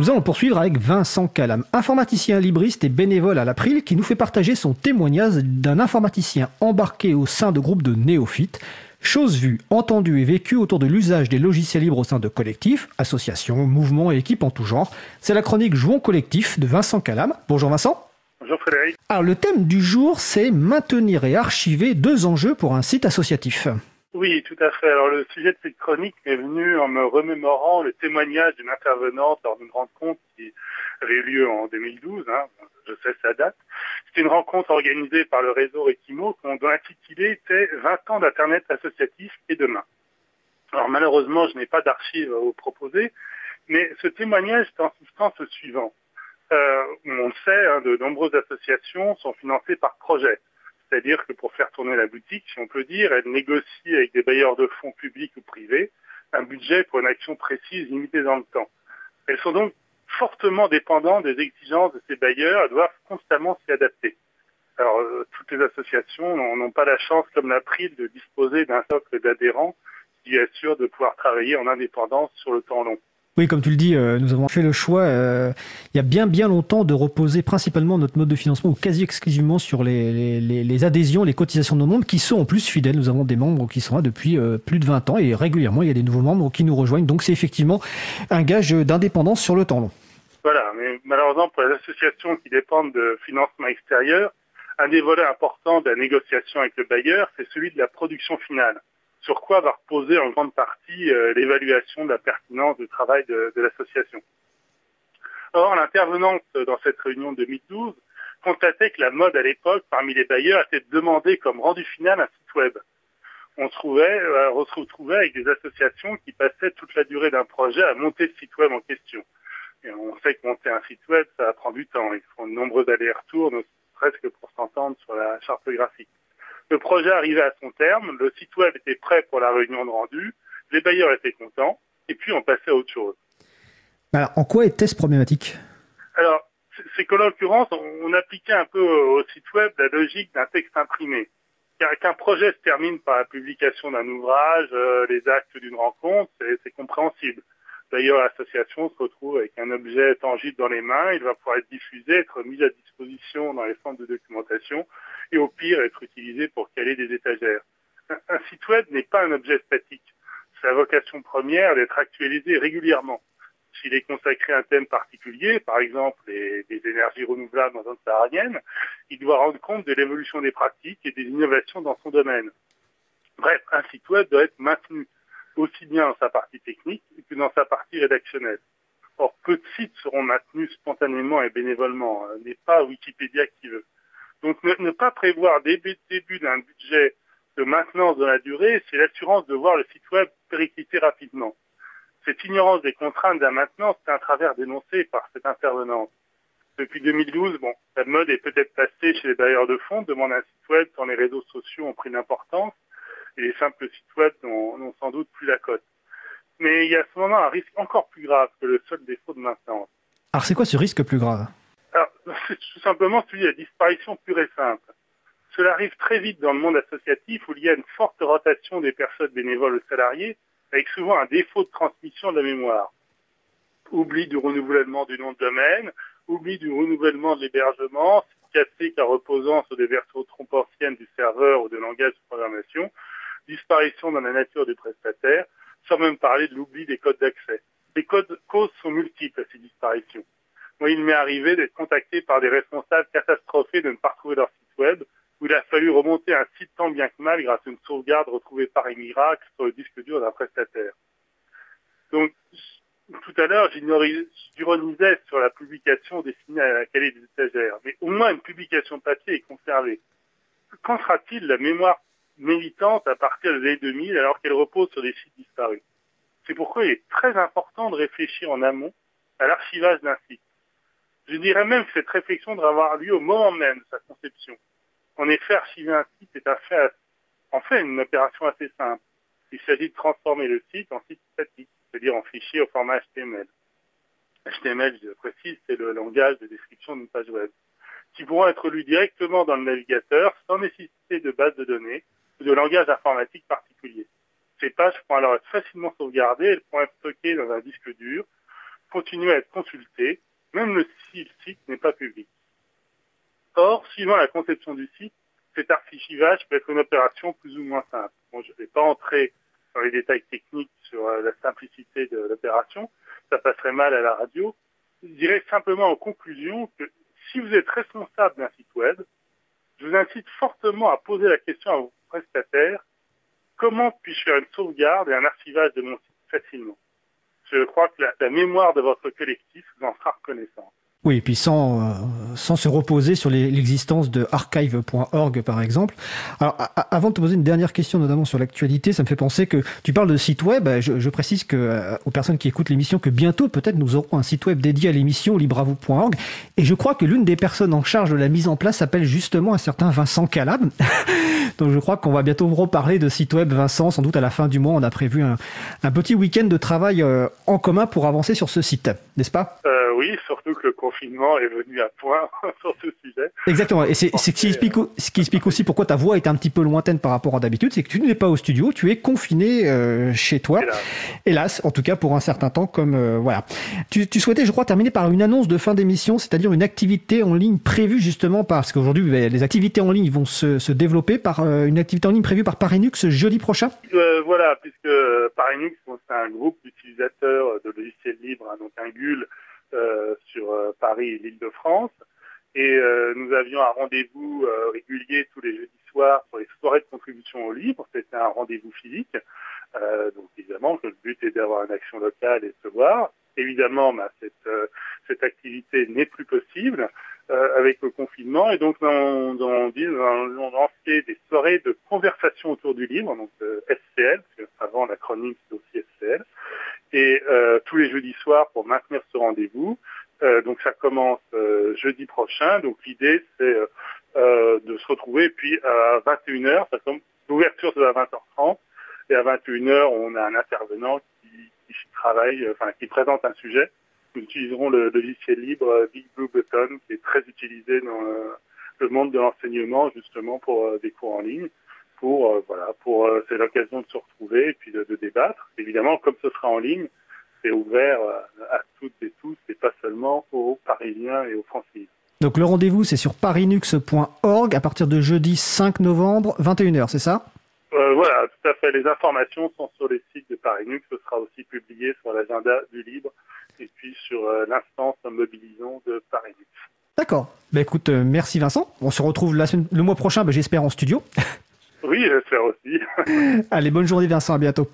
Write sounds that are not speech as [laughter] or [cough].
Nous allons poursuivre avec Vincent Calam, informaticien libriste et bénévole à l'April, qui nous fait partager son témoignage d'un informaticien embarqué au sein de groupes de néophytes. Chose vue, entendue et vécue autour de l'usage des logiciels libres au sein de collectifs, associations, mouvements et équipes en tout genre. C'est la chronique Jouons collectif de Vincent Calam. Bonjour Vincent. Bonjour Frédéric. Alors le thème du jour, c'est maintenir et archiver deux enjeux pour un site associatif. Oui, tout à fait. Alors le sujet de cette chronique est venu en me remémorant le témoignage d'une intervenante lors d'une rencontre qui avait eu lieu en 2012. Hein, je sais sa date. C'était une rencontre organisée par le réseau Equimo dont l'intitulé était 20 ans d'Internet associatif et demain. Alors malheureusement, je n'ai pas d'archives à vous proposer, mais ce témoignage est en substance le suivant. Euh, on le sait, hein, de nombreuses associations sont financées par projet. C'est-à-dire que pour faire tourner la boutique, si on peut dire, elle négocie avec des bailleurs de fonds publics ou privés un budget pour une action précise limitée dans le temps. Elles sont donc fortement dépendantes des exigences de ces bailleurs et doivent constamment s'y adapter. Alors, euh, toutes les associations n'ont pas la chance, comme l'April, de disposer d'un socle d'adhérents qui assure de pouvoir travailler en indépendance sur le temps long. Oui, comme tu le dis, euh, nous avons fait le choix, euh, il y a bien bien longtemps, de reposer principalement notre mode de financement ou quasi exclusivement sur les, les, adhésions, les cotisations de nos membres qui sont en plus fidèles. Nous avons des membres qui sont là depuis euh, plus de 20 ans et régulièrement, il y a des nouveaux membres qui nous rejoignent. Donc c'est effectivement un gage d'indépendance sur le temps long. Voilà, mais malheureusement pour les associations qui dépendent de financement extérieur, un des volets importants de la négociation avec le bailleur, c'est celui de la production finale sur quoi va reposer en grande partie euh, l'évaluation de la pertinence du travail de, l'association. Or, l'intervenante dans cette réunion de 2012 constatait que la mode à l'époque parmi les bailleurs était de demander comme rendu final un site web. On se trouvait, euh, on se retrouvait avec des associations qui passaient toute la durée d'un projet à monter le site web en question. Et on sait que monter un site web, ça prend du temps. Ils font de nombreux allers-retours, presque pour s'entendre sur la charte graphique. Le projet arrivait à son terme, le site web était prêt pour la réunion de rendu, les bailleurs étaient contents, et puis on passait à autre chose. Alors, en quoi était-ce problématique? Alors, c'est qu'en l'occurrence, on, appliquait un peu au site web la logique d'un texte imprimé. Qu'un projet se termine par la publication d'un ouvrage, euh, les actes d'une rencontre, c'est compréhensible. D'ailleurs, l'association se retrouve avec un objet tangible dans les mains, il va pouvoir être diffusé, être mis à disposition dans les centres de documentation et au pire être utilisé pour caler des étagères. Un, site web n'est pas un objet statique. Sa vocation première d'être actualisé régulièrement. S'il est consacré à un thème particulier, par exemple les, énergies renouvelables dans zone saharienne, il doit rendre compte de l'évolution des pratiques et des innovations dans son domaine. Bref, un site web doit être maintenu aussi bien dans sa partie technique que dans sa partie rédactionnelle. Or, peu de sites seront maintenus spontanément et bénévolement. Ce n'est pas Wikipédia qui veut. Donc ne, pas prévoir début, début d'un budget de maintenance de la durée, c'est l'assurance de voir le site web péricliter rapidement. Cette ignorance des contraintes de la maintenance est un travers dénoncé par cette intervenante. Depuis 2012, bon, la mode est peut-être passée chez les bailleurs de fonds, demande un site web quand les réseaux sociaux ont pris l'importance et les simples sites web n'ont sans doute plus la cote. Mais il y a à ce moment un risque encore plus grave que le seul défaut de maintenance. Alors c'est quoi ce risque plus grave? Alors, [laughs] c'est tout simplement celui de la disparition pure et simple. Cela arrive très vite dans le monde associatif où il y a une forte rotation des personnes bénévoles aux salariés, avec souvent un défaut de transmission de la mémoire. Oubli du renouvellement du nom de domaine, oubli du renouvellement de l'hébergement, cassé car reposant sur des versions trop anciennes du serveur ou de langage de programmation, disparition dans la nature du prestataire, sans même parler de l'oubli des codes d'accès. Les codes causes sont multiples à ces disparitions. Moi, il m'est arrivé d'être contacté par des responsables catastrophés de ne pas retrouver leur site web, où il a fallu remonter un site tant bien que mal grâce à une sauvegarde retrouvée par un miracle sur le disque dur d'un prestataire. Donc, tout à l'heure, j'ironisais sur la publication destinée à la qualité des étagères, mais au moins une publication papier est conservée. Qu'en sera-t-il la mémoire militante à partir des années 2000 alors qu'elle repose sur des sites disparus C'est pourquoi il est très important de réfléchir en amont à l'archivage d'un site. Je dirais même que cette réflexion devrait avoir lieu au moment même de sa conception. En effet, archiver un site est en fait une opération assez simple. Il s'agit de transformer le site en site statique, c'est-à-dire en fichier au format HTML. HTML, je précise, c'est le langage de description d'une page web, qui pourront être lus directement dans le navigateur sans nécessité de base de données de langage informatique particulier. Ces pages pourront alors être facilement sauvegardées, elles pourront être stockées dans un disque dur, continuer à être consulté, même si le site n'est pas public. Or, suivant la conception du site, cet archivage peut être une opération plus ou moins simple. Bon, je ne vais pas entrer dans les détails techniques sur euh, la simplicité de l'opération, ça passerait mal à la radio. Je dirais simplement en conclusion que si vous êtes responsable d'un site web, je vous incite fortement à poser la question à vos prestataires, comment puis-je faire une sauvegarde et un archivage de mon site facilement? Je crois que la, la mémoire de votre collectif vous en sera reconnaissante. Oui, et puis sans, euh, sans se reposer sur l'existence de archive.org, par exemple. Alors, avant de te poser une dernière question, notamment sur l'actualité, ça me fait penser que tu parles de site web. Je, je précise que, euh, aux personnes qui écoutent l'émission que bientôt, peut-être, nous aurons un site web dédié à l'émission libravou.org. Et je crois que l'une des personnes en charge de la mise en place s'appelle justement un certain Vincent Calab. [laughs] Donc, je crois qu'on va bientôt reparler de site web, Vincent. Sans doute à la fin du mois, on a prévu un, petit week-end de travail euh, en commun pour avancer sur ce site, n'est-ce pas? Oui, surtout que le confinement est venu à point [laughs] sur ce sujet. Exactement. Et c'est ce, qui explique, ce qui explique aussi pourquoi ta voix est un petit peu lointaine par rapport à d'habitude. C'est que tu n'es pas au studio, tu es confiné euh, chez toi. Hélas. Hélas. en tout cas pour un certain temps. Comme euh, voilà. Tu, tu, souhaitais, je crois, terminer par une annonce de fin d'émission, c'est-à-dire une activité en ligne prévue justement parce qu'aujourd'hui ben, les activités en ligne vont se, se développer par euh, une activité en ligne prévue par Parinux jeudi prochain. Euh, voilà, puisque Parinux c'est un groupe d'utilisateurs de logiciels libres, hein, donc un GUL euh, sur euh, Paris et l'Île-de-France. Et euh, nous avions un rendez-vous régulier tous les jeudis soirs pour les soirées de contribution au libre. C'était un rendez-vous physique. donc évidemment, le but est d'avoir une action locale et de se voir. Évidemment, bah, cette, activité n'est plus possible avec le confinement. Et donc, on, on, on, on lancé des soirées de conversation autour du livre, donc SCL, parce qu'avant l'acronyme c'est aussi SCL et euh, tous les jeudis soirs pour maintenir ce rendez-vous. Euh, donc ça commence euh, jeudi prochain. Donc l'idée c'est euh, de se retrouver. Et puis à 21h, l'ouverture c'est à 20h30 et à 21h on a un intervenant qui, qui travaille, enfin qui présente un sujet. Nous utiliserons le, logiciel libre Big Blue Button qui est très utilisé dans le monde de l'enseignement justement pour des cours en ligne pour euh, voilà pour euh, c'est l'occasion de se retrouver et puis de, débattre. Évidemment, comme ce sera en ligne, c'est ouvert euh, à toutes et tous et pas seulement aux Parisiens et aux Français. Donc le rendez-vous c'est sur parinux.org à partir de jeudi 5 novembre 21h, c'est ça? Euh, Voilà, tout à fait. Les informations sont sur les sites de Parinux. Ce sera aussi publié sur l'agenda du libre et puis sur euh, l'instance mobilisant de Parinux. D'accord. Bah, écoute, euh, merci Vincent. On se retrouve la semaine, le mois prochain, bah, j'espère en studio. Oui, j'espère aussi. [laughs] Allez, bonne journée Vincent, à bientôt.